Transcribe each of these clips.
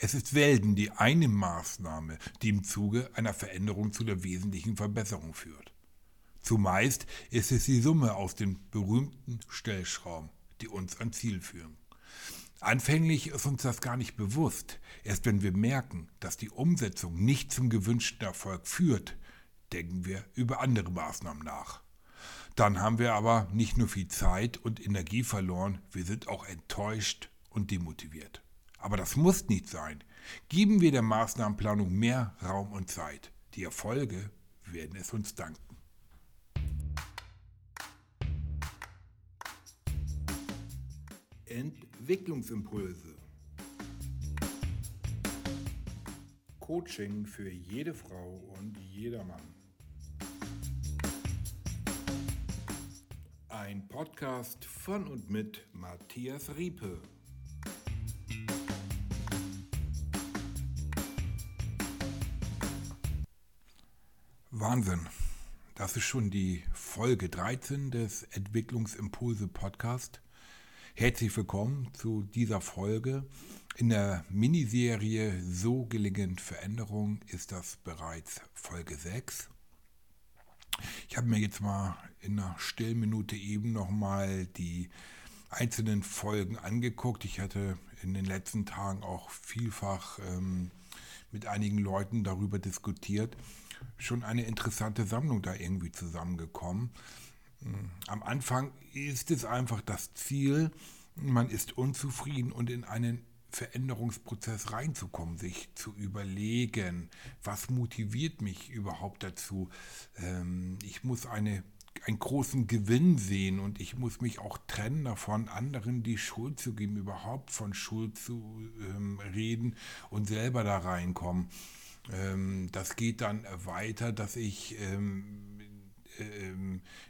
Es ist selten die eine Maßnahme, die im Zuge einer Veränderung zu der wesentlichen Verbesserung führt. Zumeist ist es die Summe aus den berühmten Stellschrauben, die uns ans Ziel führen. Anfänglich ist uns das gar nicht bewusst. Erst wenn wir merken, dass die Umsetzung nicht zum gewünschten Erfolg führt, denken wir über andere Maßnahmen nach. Dann haben wir aber nicht nur viel Zeit und Energie verloren, wir sind auch enttäuscht und demotiviert. Aber das muss nicht sein. Geben wir der Maßnahmenplanung mehr Raum und Zeit. Die Erfolge werden es uns danken. Entwicklungsimpulse. Coaching für jede Frau und jeder Mann. Ein Podcast von und mit Matthias Riepe. Wahnsinn. Das ist schon die Folge 13 des Entwicklungsimpulse Podcast. Herzlich willkommen zu dieser Folge. In der Miniserie So gelingend Veränderung ist das bereits Folge 6. Ich habe mir jetzt mal in einer Stillminute eben nochmal die einzelnen Folgen angeguckt. Ich hatte in den letzten Tagen auch vielfach ähm, mit einigen Leuten darüber diskutiert. Schon eine interessante Sammlung da irgendwie zusammengekommen. Am Anfang ist es einfach das Ziel, man ist unzufrieden und in einen Veränderungsprozess reinzukommen, sich zu überlegen, was motiviert mich überhaupt dazu. Ähm, ich muss eine, einen großen Gewinn sehen und ich muss mich auch trennen davon, anderen die Schuld zu geben, überhaupt von Schuld zu ähm, reden und selber da reinkommen. Ähm, das geht dann weiter, dass ich ähm,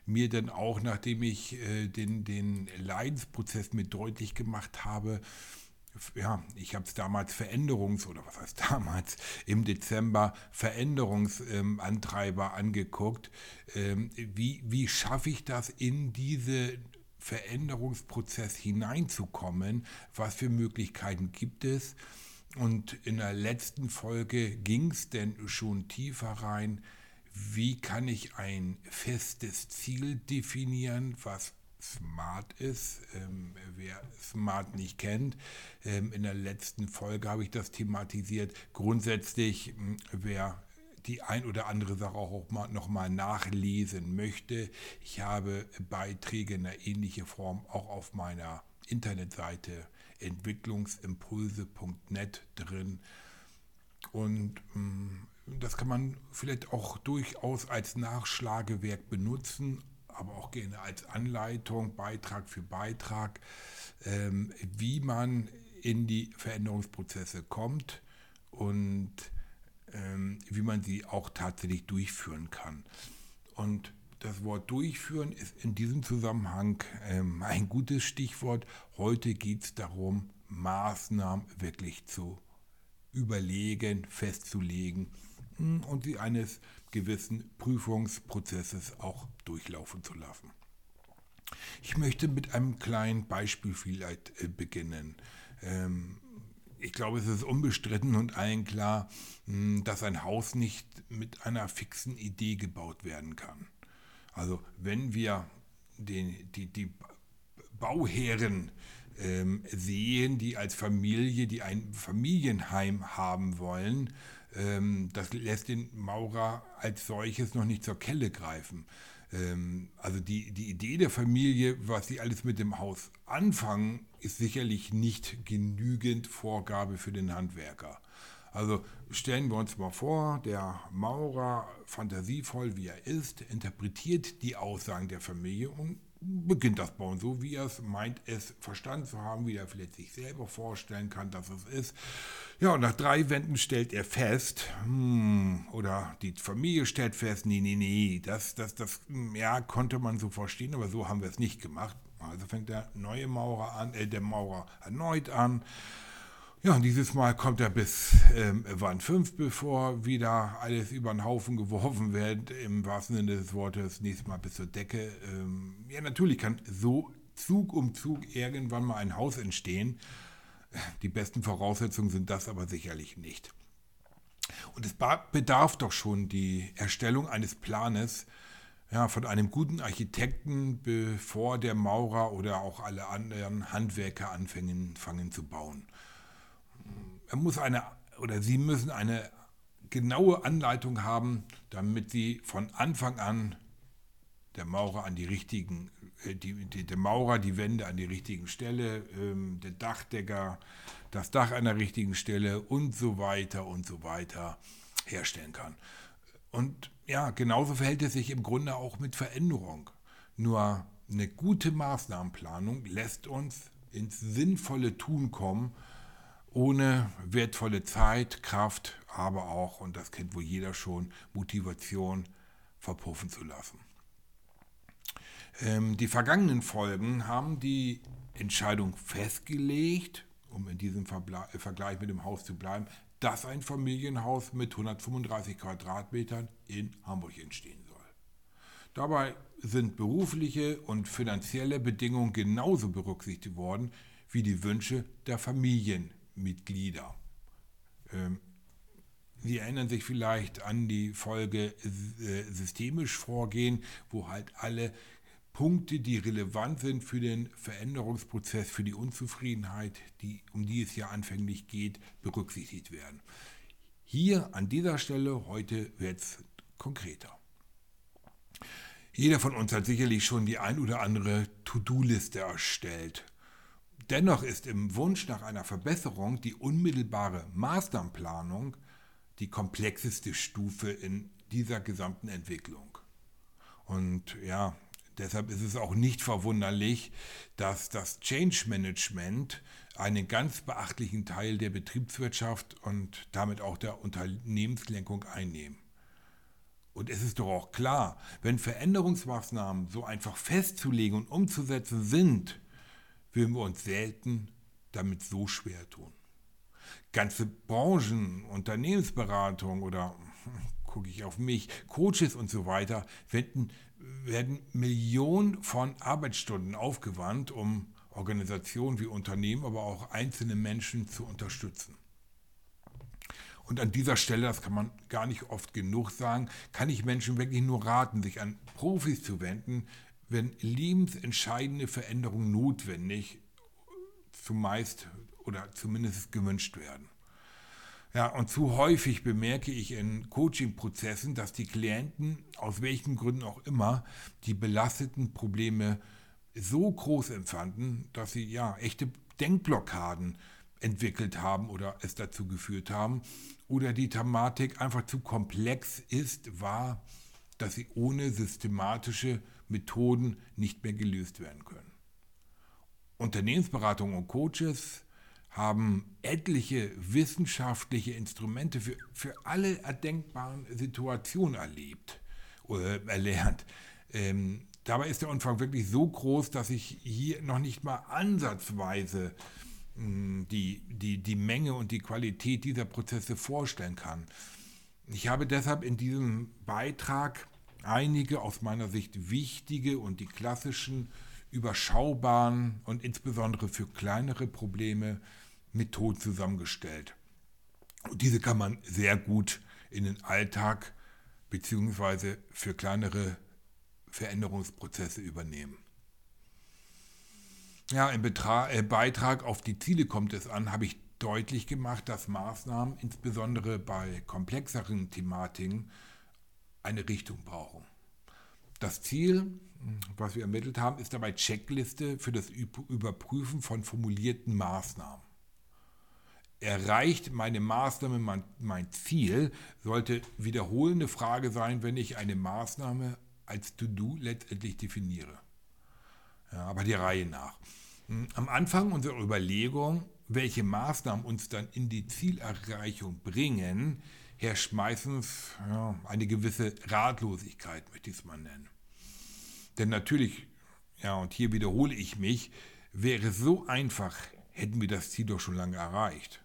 mir dann auch, nachdem ich äh, den, den Leidensprozess mit deutlich gemacht habe, ja, ich habe es damals Veränderungs- oder was heißt damals, im Dezember Veränderungsantreiber ähm, angeguckt. Ähm, wie, wie schaffe ich das in diese Veränderungsprozess hineinzukommen? Was für Möglichkeiten gibt es? Und in der letzten Folge ging es denn schon tiefer rein wie kann ich ein festes Ziel definieren, was smart ist. Ähm, wer smart nicht kennt, ähm, in der letzten Folge habe ich das thematisiert. Grundsätzlich, hm, wer die ein oder andere Sache auch mal, noch mal nachlesen möchte, ich habe Beiträge in einer ähnlichen Form auch auf meiner Internetseite entwicklungsimpulse.net drin. Und hm, das kann man vielleicht auch durchaus als Nachschlagewerk benutzen, aber auch gerne als Anleitung, Beitrag für Beitrag, ähm, wie man in die Veränderungsprozesse kommt und ähm, wie man sie auch tatsächlich durchführen kann. Und das Wort durchführen ist in diesem Zusammenhang ähm, ein gutes Stichwort. Heute geht es darum, Maßnahmen wirklich zu überlegen, festzulegen und sie eines gewissen Prüfungsprozesses auch durchlaufen zu lassen. Ich möchte mit einem kleinen Beispiel vielleicht äh, beginnen. Ähm, ich glaube, es ist unbestritten und allen klar, hm, dass ein Haus nicht mit einer fixen Idee gebaut werden kann. Also wenn wir den, die, die Bauherren ähm, sehen, die als Familie, die ein Familienheim haben wollen, ähm, das lässt den Maurer als solches noch nicht zur Kelle greifen. Ähm, also die, die Idee der Familie, was sie alles mit dem Haus anfangen, ist sicherlich nicht genügend Vorgabe für den Handwerker. Also stellen wir uns mal vor, der Maurer, fantasievoll wie er ist, interpretiert die Aussagen der Familie und beginnt das Bauen so, wie er es meint, es verstanden zu haben, wie er vielleicht sich selber vorstellen kann, dass es ist. Ja, und nach drei Wänden stellt er fest, hm, oder die Familie stellt fest, nee, nee, nee, das, das, das, ja, konnte man so verstehen, aber so haben wir es nicht gemacht. Also fängt der neue Maurer an, äh, der Maurer erneut an ja, und dieses Mal kommt er bis ähm, Wand 5, bevor wieder alles über den Haufen geworfen wird, im wahrsten Sinne des Wortes, nächstes Mal bis zur Decke. Ähm, ja, natürlich kann so Zug um Zug irgendwann mal ein Haus entstehen, Die besten Voraussetzungen sind das aber sicherlich nicht. Und es bedarf doch schon die Erstellung eines Planes ja, von einem guten Architekten, bevor der Maurer oder auch alle anderen Handwerker anfangen fangen zu bauen. Er muss eine oder sie müssen eine genaue Anleitung haben, damit sie von Anfang an der Maurer an die richtigen, äh, die, die, der Maurer die Wände an die richtigen Stelle, ähm, der Dachdecker das Dach an der richtigen Stelle und so weiter und so weiter herstellen kann. Und ja, genauso verhält es sich im Grunde auch mit Veränderung. Nur eine gute Maßnahmenplanung lässt uns ins sinnvolle Tun kommen, ohne wertvolle Zeit, Kraft, aber auch, und das kennt wohl jeder schon, Motivation verpuffen zu lassen. Ähm, die vergangenen Folgen haben die Entscheidung festgelegt, um in diesem äh, Vergleich mit dem Haus zu bleiben, dass ein Familienhaus mit 135 Quadratmetern in Hamburg entstehen soll. Dabei sind berufliche und finanzielle Bedingungen genauso berücksichtigt worden wie die Wünsche der Familienmitglieder. Ähm, Sie erinnern sich vielleicht an die Folge äh, systemisch vorgehen, wo halt alle Punkte, die relevant sind für den Veränderungsprozess, für die Unzufriedenheit, die, um die es ja anfänglich geht, berücksichtigt werden. Hier an dieser Stelle heute wird es konkreter. Jeder von uns hat sicherlich schon die ein oder andere To-Do-Liste erstellt. Dennoch ist im Wunsch nach einer Verbesserung die unmittelbare Maßnahmenplanung die komplexeste Stufe in dieser gesamten Entwicklung. Und ja, Deshalb ist es auch nicht verwunderlich, dass das Change Management einen ganz beachtlichen Teil der Betriebswirtschaft und damit auch der Unternehmenslenkung einnehmen. Und es ist doch auch klar, wenn Veränderungsmaßnahmen so einfach festzulegen und umzusetzen sind, würden wir uns selten damit so schwer tun. Ganze Branchen, Unternehmensberatung oder gucke ich auf mich, Coaches und so weiter, wenden werden Millionen von Arbeitsstunden aufgewandt, um Organisationen wie Unternehmen, aber auch einzelne Menschen zu unterstützen. Und an dieser Stelle, das kann man gar nicht oft genug sagen, kann ich Menschen wirklich nur raten, sich an Profis zu wenden, wenn lebensentscheidende Veränderungen notwendig, zumeist oder zumindest gewünscht werden. Ja, und zu häufig bemerke ich in Coaching-Prozessen, dass die Klienten, aus welchen Gründen auch immer, die belasteten Probleme so groß empfanden, dass sie ja echte Denkblockaden entwickelt haben oder es dazu geführt haben, oder die Thematik einfach zu komplex ist, war, dass sie ohne systematische Methoden nicht mehr gelöst werden können. Unternehmensberatung und Coaches haben etliche wissenschaftliche Instrumente für, für alle erdenkbaren Situationen erlebt oder erlernt. Ähm, dabei ist der Umfang wirklich so groß, dass ich hier noch nicht mal ansatzweise mh, hm, die, die, die Menge und die Qualität dieser Prozesse vorstellen kann. Ich habe deshalb in diesem Beitrag einige aus meiner Sicht wichtige und die klassischen, überschaubaren und insbesondere für kleinere Probleme Methoden zusammengestellt. Und diese kann man sehr gut in den Alltag bzw. für kleinere Veränderungsprozesse übernehmen. Ja, im Betra äh, Beitrag auf die Ziele kommt es an, habe ich deutlich gemacht, dass Maßnahmen insbesondere bei komplexeren Thematiken eine Richtung brauchen. Das Ziel, was wir ermittelt haben, ist dabei Checkliste für das Überprüfen von formulierten Maßnahmen erreicht meine Maßnahme mein, Ziel, sollte wiederholende Frage sein, wenn ich eine Maßnahme als To-Do letztendlich definiere. Ja, aber die Reihe nach. Hm, am Anfang unserer Überlegung, welche Maßnahmen uns dann in die Zielerreichung bringen, herrscht meistens ja, eine gewisse Ratlosigkeit, möchte ich es mal nennen. Denn natürlich, ja, und hier wiederhole ich mich, wäre es so einfach, hätten wir das Ziel doch schon lange erreicht.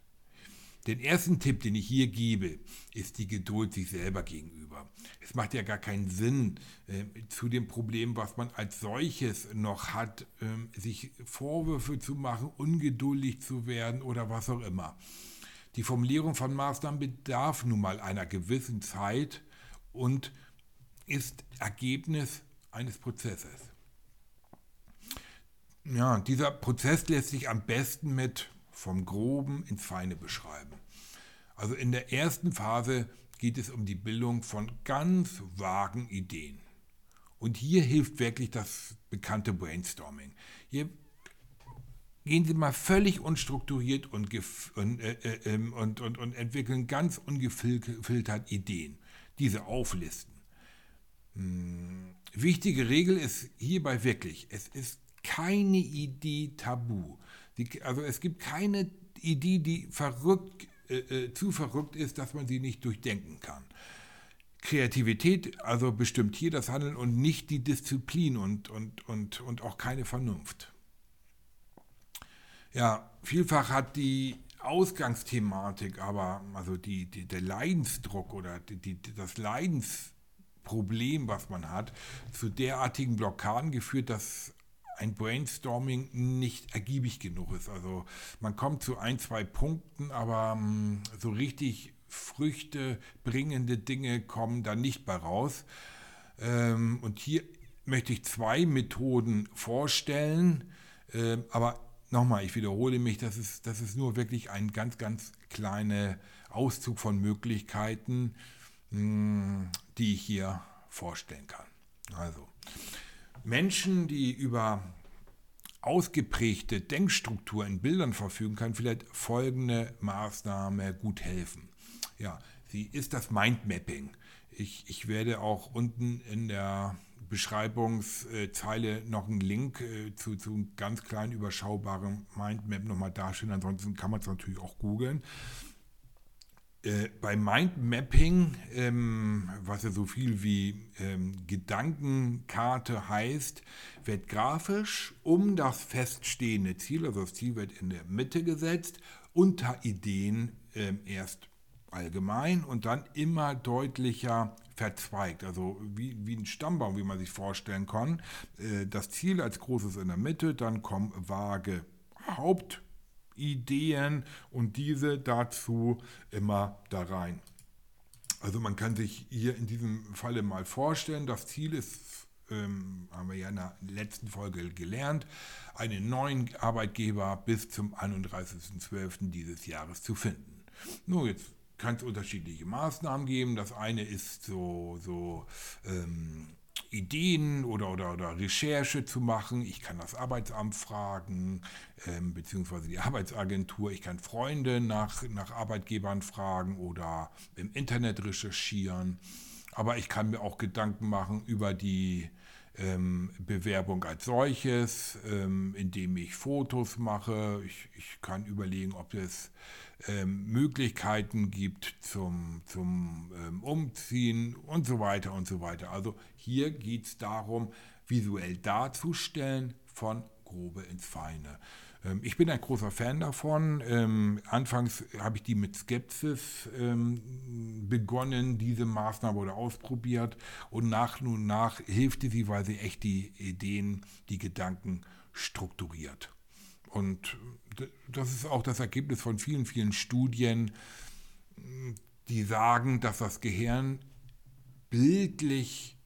Den ersten Tipp, den ich hier gebe, ist die Geduld sich selber gegenüber. Es macht ja gar keinen Sinn, äh, zu dem Problem, was man als solches noch hat, äh, sich Vorwürfe zu machen, ungeduldig zu werden oder was auch immer. Die Formulierung von Maßnahmen bedarf nun mal einer gewissen Zeit und ist Ergebnis eines Prozesses. Ja, dieser Prozess lässt sich am besten mit vom Groben ins Feine beschreiben. Also in der ersten Phase geht es um die Bildung von ganz vagen Ideen. Und hier hilft wirklich das bekannte Brainstorming. Hier gehen Sie mal völlig unstrukturiert und, und, äh, äh, ähm, und, und, und entwickeln ganz ungefiltert Ideen. Diese auflisten. Hm. Wichtige Regel ist hierbei wirklich, es ist keine Idee tabu. Die, also es gibt keine Idee, die verrückt, äh, äh, zu verrückt ist, dass man sie nicht durchdenken kann. Kreativität also bestimmt hier das Handeln und nicht die Disziplin und, und, und, und auch keine Vernunft. Ja, vielfach hat die Ausgangsthematik, aber also die, die, der Leidensdruck oder die, die, das Leidensproblem, was man hat, zu derartigen Blockaden geführt, dass ein Brainstorming nicht ergiebig genug ist. Also man kommt zu ein, zwei Punkten, aber hm, so richtig Früchte bringende Dinge kommen da nicht bei raus. Ähm, und hier möchte ich zwei Methoden vorstellen, ähm, aber nochmal, ich wiederhole mich, das ist, das ist nur wirklich ein ganz, ganz kleiner Auszug von Möglichkeiten, hm, die ich hier vorstellen kann. Also, Menschen, die über ausgeprägte Denkstruktur in Bildern verfügen, kann vielleicht folgende Maßnahme gut helfen. Ja, sie ist das Mindmapping. Ich, ich werde auch unten in der Beschreibungszeile noch einen Link äh, zu, zu einem ganz kleinen, überschaubaren Mindmap nochmal darstellen. Ansonsten kann man es natürlich auch googeln. Äh, bei Mindmapping, ähm, was ja so viel wie ähm, Gedankenkarte heißt, wird grafisch um das feststehende Ziel, also das Ziel wird in der Mitte gesetzt, unter Ideen ähm, erst allgemein und dann immer deutlicher verzweigt, also wie, wie ein Stammbaum, wie man sich vorstellen kann. Äh, das Ziel als großes in der Mitte, dann kommen vage Hauptideen und diese dazu immer da rein. Also man kann sich hier in diesem Falle mal vorstellen, das Ziel ist, ähm, haben wir ja in der letzten Folge gelernt, einen neuen Arbeitgeber bis zum 31.12. dieses Jahres zu finden. Nur jetzt kann es unterschiedliche Maßnahmen geben. Das eine ist so, so ähm, Ideen oder, oder, oder Recherche zu machen. Ich kann das Arbeitsamt fragen, ähm, beziehungsweise die Arbeitsagentur. Ich kann Freunde nach, nach Arbeitgebern fragen oder im Internet recherchieren. Aber ich kann mir auch Gedanken machen über die ähm, Bewerbung als solches, ähm, indem ich Fotos mache. Ich, ich kann überlegen, ob es ähm, Möglichkeiten gibt zum, zum ähm, Umziehen und so weiter und so weiter. Also hier geht es darum, visuell darzustellen von Grobe ins Feine. Ähm, ich bin ein großer Fan davon. Ähm, anfangs habe ich die mit Skepsis ähm, begonnen, diese Maßnahme oder ausprobiert und nach und nach hilfte sie, weil sie echt die Ideen, die Gedanken strukturiert. Und das ist auch das Ergebnis von vielen, vielen Studien, die sagen, dass das Gehirn bildlich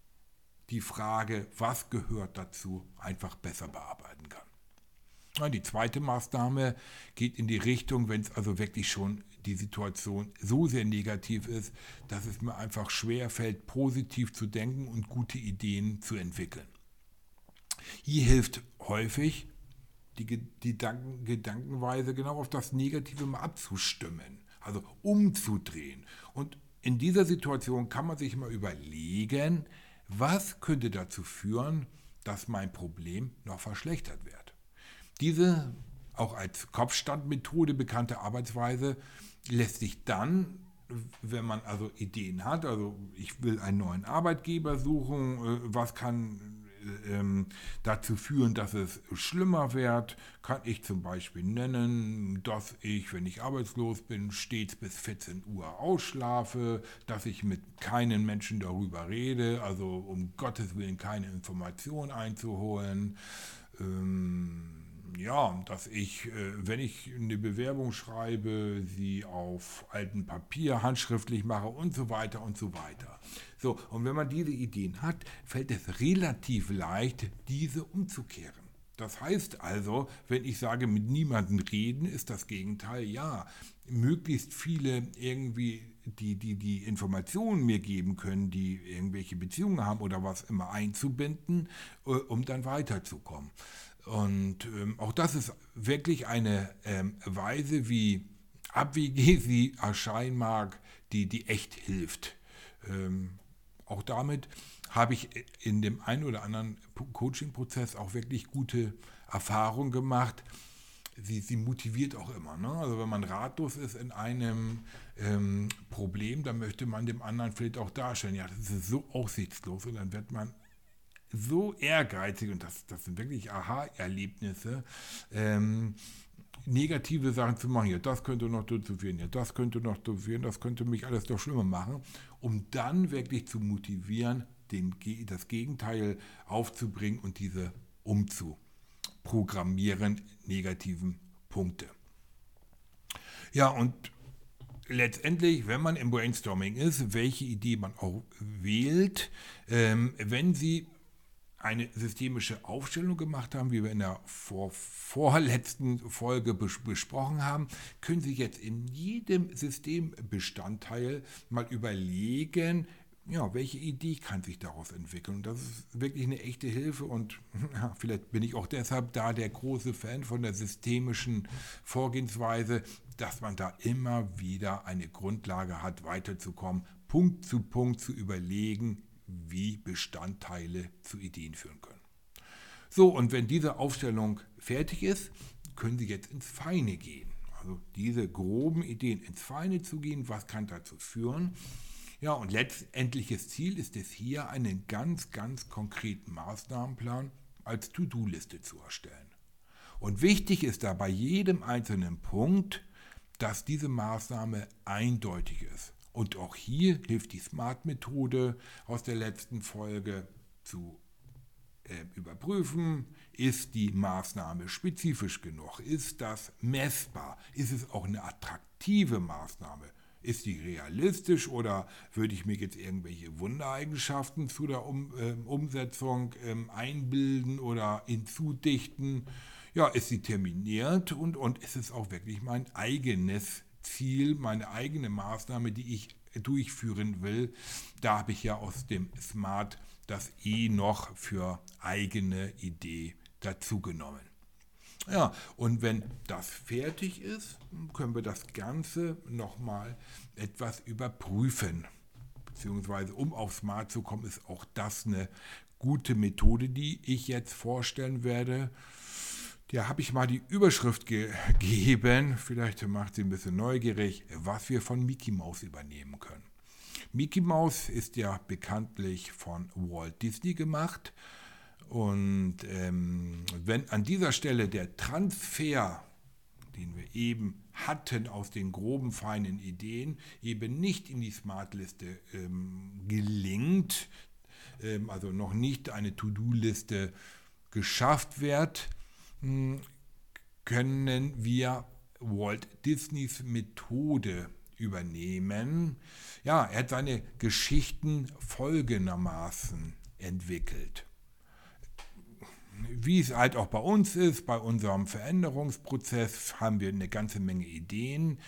die Frage, was gehört dazu, einfach besser bearbeiten kann. Die zweite Maßnahme geht in die Richtung, wenn es also wirklich schon die Situation so sehr negativ ist, dass es mir einfach schwer fällt, positiv zu denken und gute Ideen zu entwickeln. Hier hilft häufig die, die Gedanken, Gedankenweise genau auf das Negative mal abzustimmen, also umzudrehen. Und in dieser Situation kann man sich mal überlegen, was könnte dazu führen, dass mein Problem noch verschlechtert wird. Diese auch als Kopfstandmethode bekannte Arbeitsweise lässt sich dann, wenn man also Ideen hat, also ich will einen neuen Arbeitgeber suchen, äh, was kann ähm, dazu führen, dass es schlimmer wird, kann ich zum Beispiel nennen, dass ich, wenn ich arbeitslos bin, stets bis 14 Uhr ausschlafe, dass ich mit keinen Menschen darüber rede, also um Gottes Willen keine Informationen einzuholen. Ähm, ja, dass ich, äh, wenn ich eine Bewerbung schreibe, sie auf altem Papier handschriftlich mache und so weiter und so weiter. So, und wenn man diese Ideen hat, fällt es relativ leicht, diese umzukehren. Das heißt also, wenn ich sage, mit niemandem reden, ist das Gegenteil ja. Möglichst viele irgendwie, die, die die Informationen mir geben können, die irgendwelche Beziehungen haben oder was immer einzubinden, äh, um dann weiterzukommen. Und ähm, auch das ist wirklich eine ähm, Weise, wie abwegig sie erscheinen mag, die, die echt hilft. Ähm, auch damit habe ich in dem einen oder anderen Coaching-Prozess auch wirklich gute Erfahrungen gemacht. Sie, sie motiviert auch immer. Ne? Also wenn man ratlos ist in einem ähm, Problem, dann möchte man dem anderen vielleicht auch darstellen, ja, das ist so aussichtslos und dann wird man so ehrgeizig, und das, das sind wirklich Aha-Erlebnisse, ähm, negative Sachen zu machen. Ja, das könnte noch dazu führen, ja, das könnte noch dazu führen, das könnte mich alles noch schlimmer machen, um dann wirklich zu motivieren, den, das Gegenteil aufzubringen und diese umzuprogrammieren, negativen Punkte. Ja, und letztendlich, wenn man im Brainstorming ist, welche Idee man auch wählt, ähm, wenn sie eine systemische Aufstellung gemacht haben, wie wir in der vor, vorletzten Folge bes besprochen haben, können Sie jetzt in jedem Systembestandteil mal überlegen, ja, welche Idee kann sich daraus entwickeln. Und das ist wirklich eine echte Hilfe und ja, vielleicht bin ich auch deshalb da der große Fan von der systemischen Vorgehensweise, dass man da immer wieder eine Grundlage hat, weiterzukommen, Punkt zu Punkt zu überlegen, wie Bestandteile zu Ideen führen können. So, und wenn diese Aufstellung fertig ist, können Sie jetzt ins Feine gehen. Also diese groben Ideen ins Feine zu gehen, was kann dazu führen? Ja, und letztendliches Ziel ist es hier, einen ganz, ganz konkreten Maßnahmenplan als To-Do-Liste zu erstellen. Und wichtig ist da bei jedem einzelnen Punkt, dass diese Maßnahme eindeutig ist. Und auch hier hilft die Smart-Methode aus der letzten Folge zu äh, überprüfen, ist die Maßnahme spezifisch genug, ist das messbar, ist es auch eine attraktive Maßnahme, ist die realistisch oder würde ich mir jetzt irgendwelche Wundereigenschaften zu der um, äh, Umsetzung äh, einbilden oder hinzudichten? Ja, ist sie terminiert und, und ist es auch wirklich mein eigenes Ziel, meine eigene Maßnahme, die ich durchführen will. Da habe ich ja aus dem Smart das E noch für eigene Idee dazugenommen. Ja, und wenn das fertig ist, können wir das Ganze nochmal etwas überprüfen. Beziehungsweise, um auf Smart zu kommen, ist auch das eine gute Methode, die ich jetzt vorstellen werde. Da habe ich mal die Überschrift gegeben, vielleicht macht sie ein bisschen neugierig, was wir von Mickey Mouse übernehmen können. Mickey Mouse ist ja bekanntlich von Walt Disney gemacht. Und ähm, wenn an dieser Stelle der Transfer, den wir eben hatten aus den groben, feinen Ideen, eben nicht in die Smartliste ähm, gelingt, ähm, also noch nicht eine To-Do-Liste geschafft wird, können wir Walt Disneys Methode übernehmen. Ja, er hat seine Geschichten folgendermaßen entwickelt. Wie es halt auch bei uns ist, bei unserem Veränderungsprozess haben wir eine ganze Menge Ideen.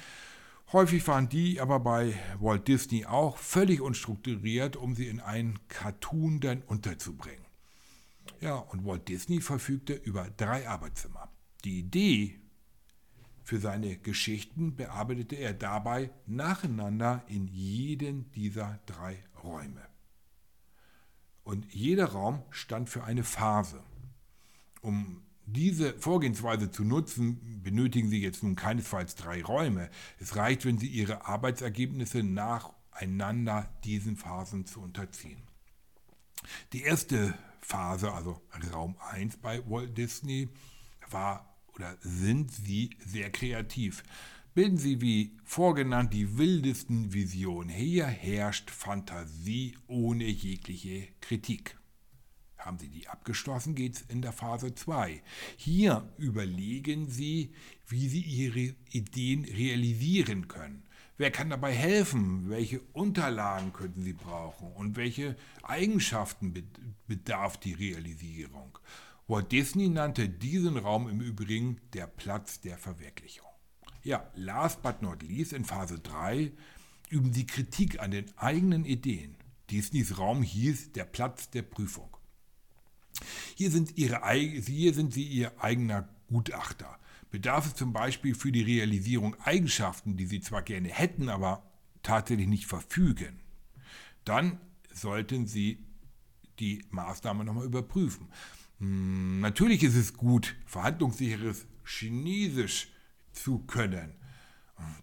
Häufig waren die aber bei Walt Disney auch völlig unstrukturiert, um sie in einen Cartoon dann unterzubringen. Ja, und Walt Disney verfügte über drei Arbeitszimmer. Die Idee für seine Geschichten bearbeitete er dabei nacheinander in jeden dieser drei Räume. Und jeder Raum stand für eine Phase. Um diese Vorgehensweise zu nutzen, benötigen Sie jetzt nun keinesfalls drei Räume. Es reicht, wenn Sie Ihre Arbeitsergebnisse nacheinander diesen Phasen zu unterziehen. Die erste Phase, also Raum 1 bei Walt Disney, war oder sind sie sehr kreativ. Bilden sie wie vorgenannt die wildesten Visionen. Hier herrscht Fantasie ohne jegliche Kritik. Haben Sie die abgeschlossen, geht es in der Phase 2. Hier überlegen Sie, wie Sie Ihre Ideen realisieren können. Wer kann dabei helfen? Welche Unterlagen könnten Sie brauchen? Und welche Eigenschaften bedarf die Realisierung? Walt Disney nannte diesen Raum im Übrigen der Platz der Verwirklichung. Ja, last but not least, in Phase 3 üben Sie Kritik an den eigenen Ideen. Disneys Raum hieß der Platz der Prüfung. Hier sind, ihre, hier sind Sie Ihr eigener Gutachter. Bedarf es zum Beispiel für die Realisierung Eigenschaften, die Sie zwar gerne hätten, aber tatsächlich nicht verfügen, dann sollten Sie die Maßnahme nochmal überprüfen. Hm, natürlich ist es gut, verhandlungssicheres Chinesisch zu können.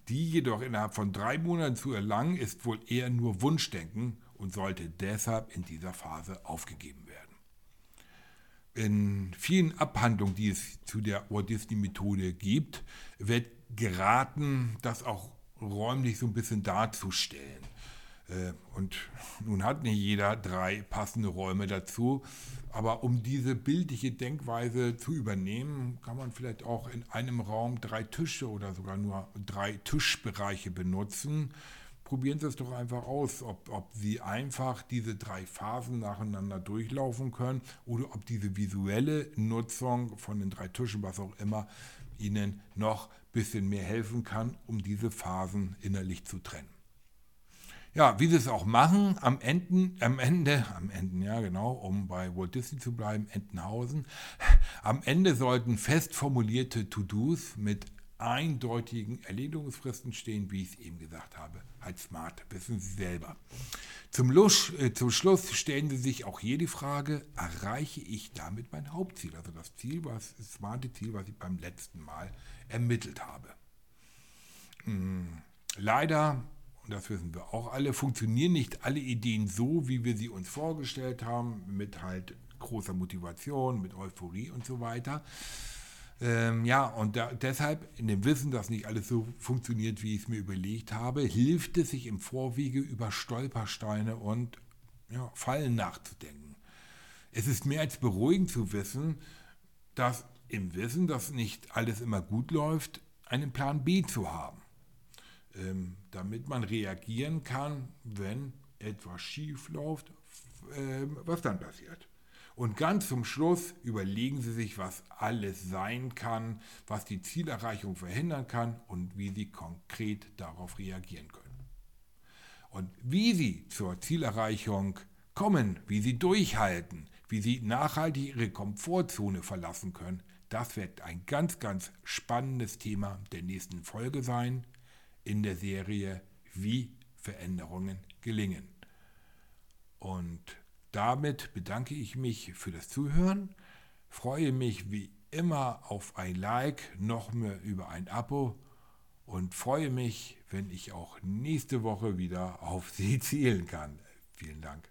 Die jedoch innerhalb von drei Monaten zu erlangen, ist wohl eher nur Wunschdenken und sollte deshalb in dieser Phase aufgegeben werden. In vielen Abhandlungen, die es zu der Walt Disney Methode gibt, wird geraten, das auch räumlich so ein bisschen darzustellen. Äh, und nun hat nicht jeder drei passende Räume dazu, aber um diese bildliche Denkweise zu übernehmen, kann man vielleicht auch in einem Raum drei Tische oder sogar nur drei Tischbereiche benutzen. Probieren Sie es doch einfach aus, ob, ob Sie einfach diese drei Phasen nacheinander durchlaufen können oder ob diese visuelle Nutzung von den drei Tischen, was auch immer, Ihnen noch ein bisschen mehr helfen kann, um diese Phasen innerlich zu trennen. Ja, wie sie es auch machen, am Ende, am Ende, am Ende, ja genau, um bei Walt Disney zu bleiben, Entenhausen, am Ende sollten fest formulierte To-Dos mit eindeutigen Erledigungsfristen stehen, wie ich es eben gesagt habe. Halt smart, wissen Sie selber. Zum, Lusch, äh, zum Schluss stellen Sie sich auch hier die Frage, erreiche ich damit mein Hauptziel, also das Ziel, was, das smarte Ziel, was ich beim letzten Mal ermittelt habe. Hm, leider und das wissen wir auch alle, funktionieren nicht alle Ideen so, wie wir sie uns vorgestellt haben, mit halt großer Motivation, mit Euphorie und so weiter. Ähm, ja, und da, deshalb, in dem Wissen, dass nicht alles so funktioniert, wie ich es mir überlegt habe, hilft es sich im Vorwege über Stolpersteine und ja, Fallen nachzudenken. Es ist mehr als beruhigend zu wissen, dass im Wissen, dass nicht alles immer gut läuft, einen Plan B zu haben. Ähm, damit man reagieren kann, wenn etwas schief läuft, ähm, was dann passiert. Und ganz zum Schluss überlegen Sie sich, was alles sein kann, was die Zielerreichung verhindern kann und wie Sie konkret darauf reagieren können. Und wie Sie zur Zielerreichung kommen, wie Sie durchhalten, wie Sie nachhaltig Ihre Komfortzone verlassen können, das wird ein ganz, ganz spannendes Thema der nächsten Folge sein in der Serie Wie Veränderungen gelingen. Und damit bedanke ich mich für das Zuhören, freue mich wie immer auf ein Like, noch mehr über ein Abo und freue mich, wenn ich auch nächste Woche wieder auf Sie zielen kann. Vielen Dank.